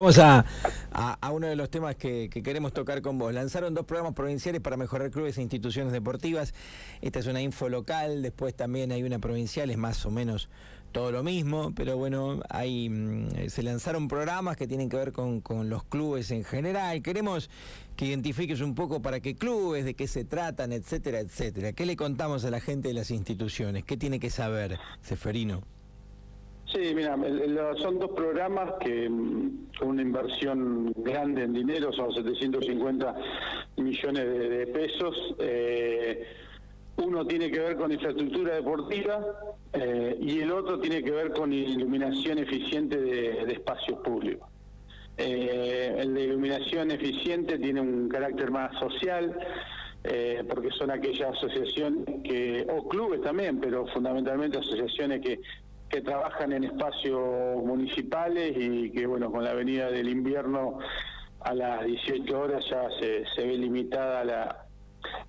Vamos a, a, uno de los temas que, queremos tocar con vos. Lanzaron dos programas provinciales para mejorar clubes e instituciones deportivas. Esta es una info local, después también hay una provincial, es más o menos todo lo mismo, pero bueno, hay, mm, se lanzaron programas que tienen que ver con, con los clubes en general. Queremos que identifiques un poco para qué clubes, de qué se tratan, etcétera, etcétera. ¿Qué le contamos a la gente de las instituciones? ¿Qué tiene que saber, Seferino? Sí, mira, son dos programas que mm, con una inversión grande en dinero, son 750 millones de, pesos. Eh, uno tiene que ver con infraestructura deportiva eh, y el otro tiene que ver con iluminación eficiente de, espacios públicos. Eh, el de iluminación eficiente tiene un carácter más social, porque son aquellas asociaciones que, o clubes también, pero fundamentalmente asociaciones que que trabajan en espacios municipales y que, bueno, con la venida del invierno a las 18 horas ya se, se ve limitada la,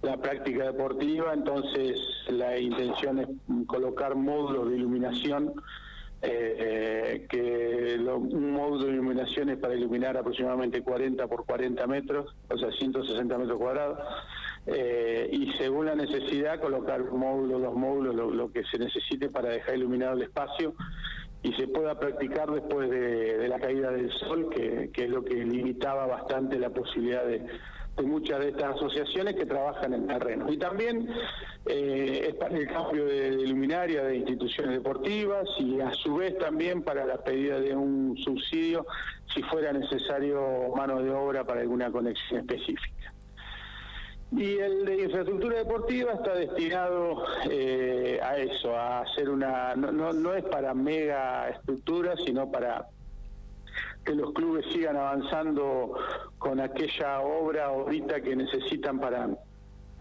la práctica deportiva, entonces la intención es colocar módulos de iluminación, eh, eh, que un módulo de iluminación es para iluminar aproximadamente 40 por 40 metros, o sea, 160 metros cuadrados, eh, y según la necesidad colocar módulos, los módulos, lo, que se necesite para dejar iluminado el espacio y se pueda practicar después de, la caída del sol, que, es lo que limitaba bastante la posibilidad de, muchas de estas asociaciones que trabajan en terreno. Y también eh, es para el cambio de, de, luminaria de instituciones deportivas y a su vez también para la pedida de un subsidio si fuera necesario mano de obra para alguna conexión específica. Y el de infraestructura deportiva está destinado eh, a eso, a hacer una, no, no, es para mega estructuras, sino para que los clubes sigan avanzando con aquella obra ahorita que necesitan para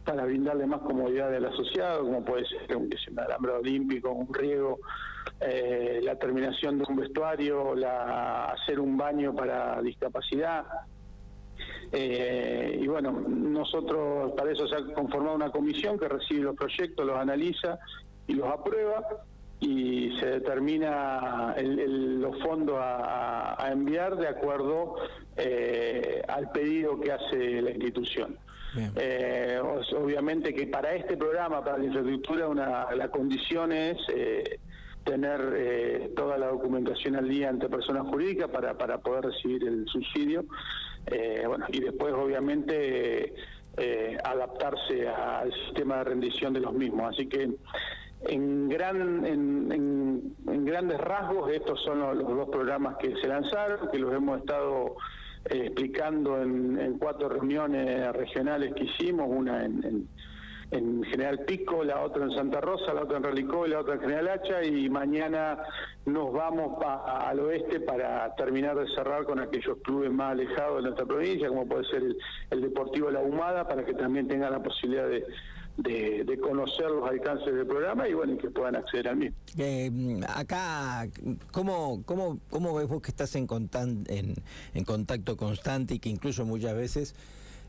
para brindarle más comodidad al asociado, como puede ser un, un alambrado olímpico, un riego, eh, la terminación de un vestuario, la, hacer un baño para discapacidad, eh, y bueno, nosotros para eso se ha conformado una comisión que recibe los proyectos, los analiza y los aprueba y se determina los fondos a, enviar de acuerdo eh, al pedido que hace la institución. Eh, obviamente que para este programa, para la infraestructura, una, la condición es tener toda la documentación al día ante personas jurídicas para, para poder recibir el subsidio eh, bueno, y después obviamente eh, adaptarse al sistema de rendición de los mismos. Así que en, gran, en, grandes rasgos estos son los, dos programas que se lanzaron, que los hemos estado eh, explicando en, cuatro reuniones regionales que hicimos, una en en General Pico, la otra en Santa Rosa, la otra en Relicó y la otra en General Hacha y mañana nos vamos al oeste para terminar de cerrar con aquellos clubes más alejados de nuestra provincia, como puede ser el, Deportivo La Humada, para que también tengan la posibilidad de, de, conocer los alcances del programa y bueno, que puedan acceder al mismo. Eh, acá, ¿cómo, cómo, ¿cómo ves vos que estás en, en, en contacto constante y que incluso muchas veces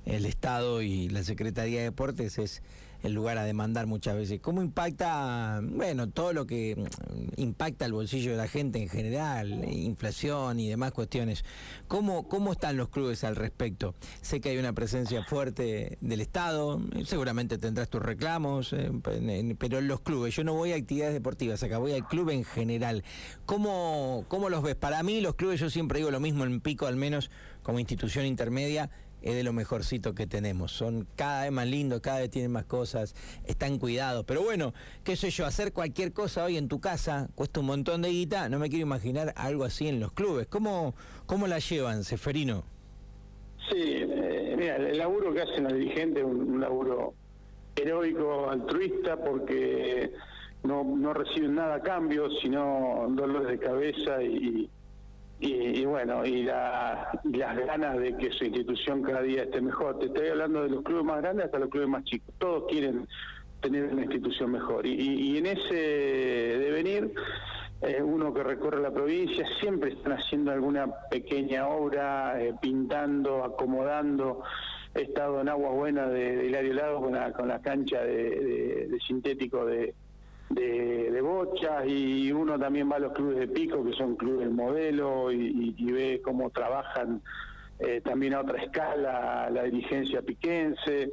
el Estado y la Secretaría de Deportes es el lugar a demandar muchas veces. ¿Cómo impacta, bueno, todo lo que impacta el bolsillo de la gente en general, inflación y demás cuestiones? ¿Cómo, cómo están los clubes al respecto? Sé que hay una presencia fuerte del Estado, seguramente tendrás tus reclamos, eh, pero los clubes, yo no voy a actividades deportivas acá, voy al club en general. ¿Cómo, cómo los ves? Para mí los clubes, yo siempre digo lo mismo en Pico, al menos como institución intermedia, es de lo mejorcito que tenemos. Son cada vez más lindos, cada vez tienen más cosas, están cuidados. Pero bueno, qué sé yo, hacer cualquier cosa hoy en tu casa cuesta un montón de guita. No me quiero imaginar algo así en los clubes. ¿Cómo, cómo la llevan, Seferino? Sí, eh, mira, el laburo que hacen los dirigentes es un, laburo heroico, altruista, porque no, no reciben nada a cambio, sino dolores de cabeza y y, bueno, y, las ganas de que su institución cada día esté mejor. Te estoy hablando de los clubes más grandes hasta los clubes más chicos. Todos quieren tener una institución mejor. Y, en ese devenir, eh, uno que recorre la provincia, siempre están haciendo alguna pequeña obra, eh, pintando, acomodando. He estado en Agua Buena de, Hilario Lado con la, con la cancha de, de sintético de de, bochas y uno también va a los clubes de pico, que son clubes modelo, y, ve cómo trabajan eh, también a otra escala la dirigencia piquense.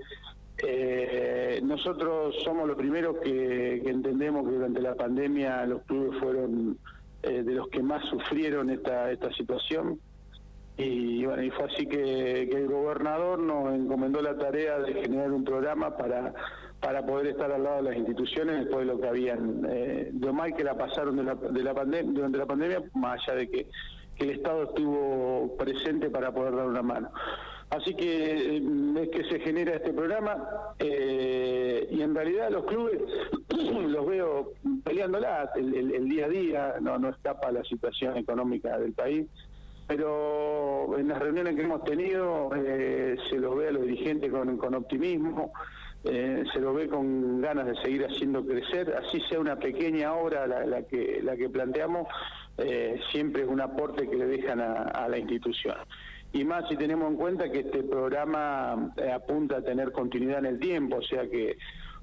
Eh, nosotros somos los primeros que, entendemos que durante la pandemia los clubes fueron eh, de los que más sufrieron esta, esta situación. Y bueno, y fue así que, el gobernador nos encomendó la tarea de generar un programa para, para poder estar al lado de las instituciones después de lo que habían, eh, de mal que la pasaron de la, de la pandemia, durante la pandemia, más allá de que, el Estado estuvo presente para poder dar una mano. Así que eh, es que se genera este programa eh, y en realidad los clubes los veo peleándola el, el, día a día, no, no escapa la situación económica del país pero en las reuniones que hemos tenido eh, se los ve a los dirigentes con, optimismo, eh, se los ve con ganas de seguir haciendo crecer, así sea una pequeña obra la, que, la que planteamos, eh, siempre es un aporte que le dejan a la institución. Y más si tenemos en cuenta que este programa apunta a tener continuidad en el tiempo, o sea que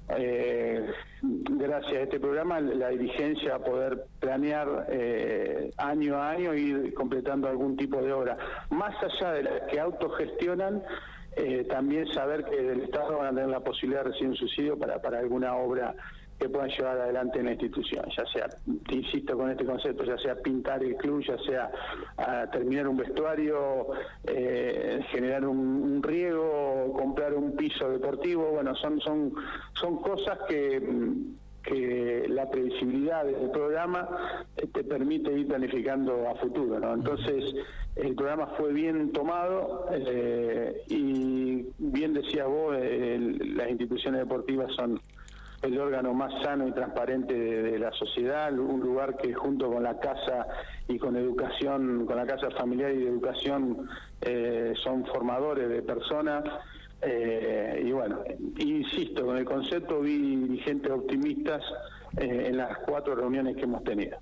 eh, gracias a este programa la dirigencia a poder planear eh, año a año ir completando algún tipo de obra. Más allá de las que autogestionan, eh, también saber que del Estado van a tener la posibilidad de recibir un subsidio para, para alguna obra que puedan llevar adelante en la institución, ya sea, insisto con este concepto, ya sea pintar el club, ya sea terminar un vestuario, eh, generar un, riego, comprar un piso deportivo, bueno, son, son, son cosas que que la previsibilidad del programa eh, te permite ir planificando a futuro. ¿no? Entonces, el programa fue bien tomado eh, y bien decías vos, las instituciones deportivas son el órgano más sano y transparente de, la sociedad, un lugar que junto con la casa y con educación, con la casa familiar y de educación, eh, son formadores de personas. Eh, y bueno, insisto, con el concepto vi dirigentes optimistas eh, en las cuatro reuniones que hemos tenido.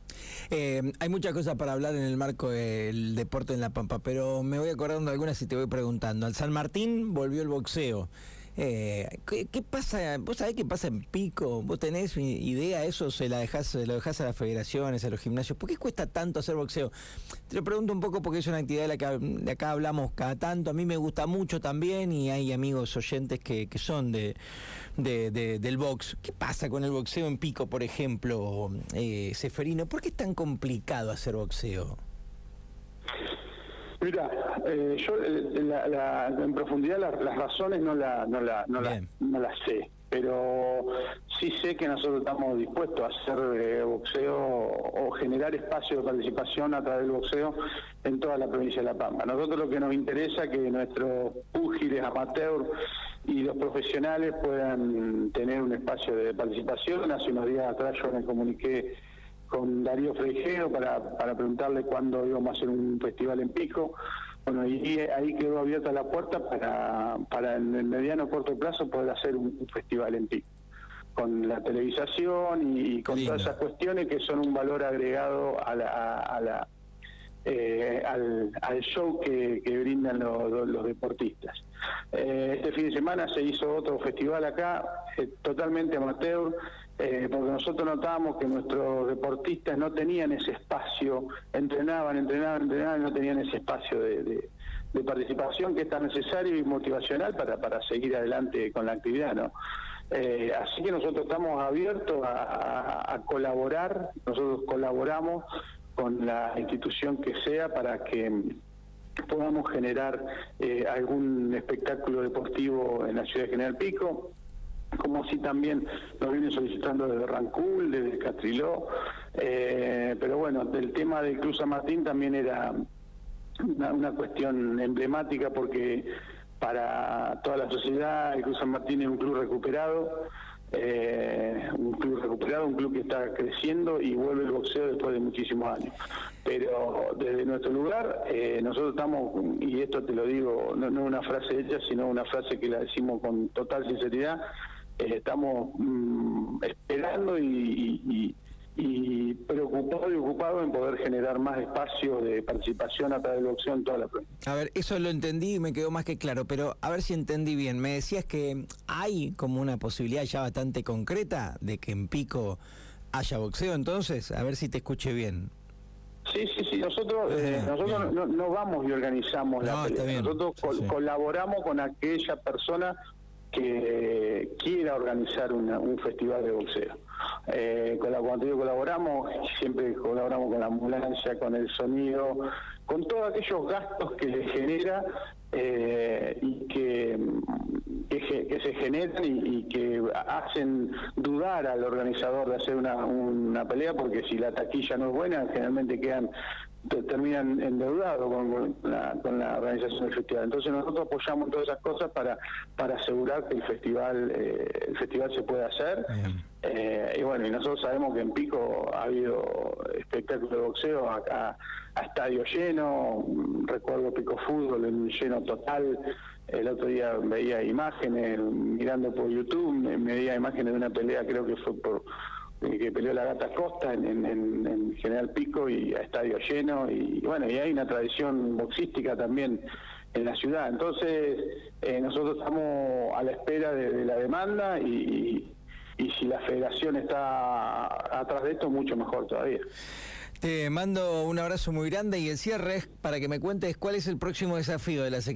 hay muchas cosas para hablar en el marco del deporte en La Pampa, pero me voy acordando algunas y te voy preguntando. Al San Martín volvió el boxeo. Eh, ¿qué, pasa? ¿Vos sabés qué pasa en Pico? ¿Vos tenés idea eso? ¿Se la dejás, lo dejás a las federaciones, a los gimnasios? ¿Por qué cuesta tanto hacer boxeo? Te lo pregunto un poco porque es una actividad de la que de acá hablamos cada tanto. A mí me gusta mucho también y hay amigos oyentes que, que son de, del box. ¿Qué pasa con el boxeo en Pico, por ejemplo, eh, Seferino? ¿Por qué es tan complicado hacer boxeo? Mira, eh, yo eh, en profundidad las razones no, la, no, la, no, no las sé, pero sí sé que nosotros estamos dispuestos a hacer eh, boxeo o generar espacio de participación a través del boxeo en toda la provincia de La Pampa. Nosotros lo que nos interesa es que nuestros púgiles amateurs y los profesionales puedan tener un espacio de participación. Hace unos días atrás yo me comuniqué con Darío Freijero para, para preguntarle cuándo íbamos a hacer un festival en Pico. Bueno, y ahí quedó abierta la puerta para, para en el mediano corto plazo poder hacer un, festival en Pico con la televisación y, con todas esas cuestiones que son un valor agregado a la, a la eh, al, show que, brindan los deportistas. Eh, este fin de semana se hizo otro festival acá, eh, totalmente amateur, porque nosotros notábamos que nuestros deportistas no tenían ese espacio, entrenaban, entrenaban, entrenaban, no tenían ese espacio de, participación que es tan necesario y motivacional para, para seguir adelante con la actividad, ¿no? así que nosotros estamos abiertos a, colaborar, nosotros colaboramos con la institución que sea para que podamos generar eh, algún espectáculo deportivo en la ciudad de General Pico, como así también nos vienen solicitando desde Rancul, desde Catriló, eh, pero bueno, el tema del Cruz San Martín también era una, cuestión emblemática porque para toda la sociedad el Cruz San Martín es un club recuperado, eh, un club recuperado, un club que está creciendo y vuelve el boxeo después de muchísimos años. Pero desde nuestro lugar, eh, nosotros estamos, y esto te lo digo, no es una frase hecha, sino una frase que la decimos con total sinceridad, estamos mm, esperando y y preocupado y ocupado en poder generar más espacio de participación a través de opción en toda la provincia. A ver, eso lo entendí y me quedó más que claro, pero a ver si entendí bien. Me decías que hay como una posibilidad ya bastante concreta de que en Pico haya boxeo entonces, a ver si te escuché bien. Sí, sí, sí, nosotros, eh, Ah, nosotros no, no vamos y organizamos la No, pelea. Nosotros col- sí. colaboramos con aquella persona que quiera organizar una- un festival de boxeo. Eh, con la, cuando digo colaboramos, siempre colaboramos con la ambulancia, con el sonido, con todos aquellos gastos que le genera eh, y que, se generan y, que hacen dudar al organizador de hacer una pelea, porque si la taquilla no es buena, generalmente quedan te- terminan endeudados con, con la, con la organización del festival. Entonces nosotros apoyamos todas esas cosas para para asegurar que el festival eh, el festival se pueda hacer. Eh, y bueno, y nosotros sabemos que en Pico ha habido espectáculos de boxeo acá a estadio lleno, recuerdo Pico Fútbol en lleno total. El otro día veía imágenes, mirando por YouTube, me veía imágenes de una pelea, creo que fue por que peleó la Gata Costa en, en- en- en General Pico y a estadio lleno. Y bueno y hay una tradición boxística también en la ciudad. Entonces eh, nosotros estamos a la espera de, de la demanda y, y, y si la federación está atrás de esto mucho mejor todavía. Te mando un abrazo muy grande y el cierre es para que me cuentes cuál es el próximo desafío de la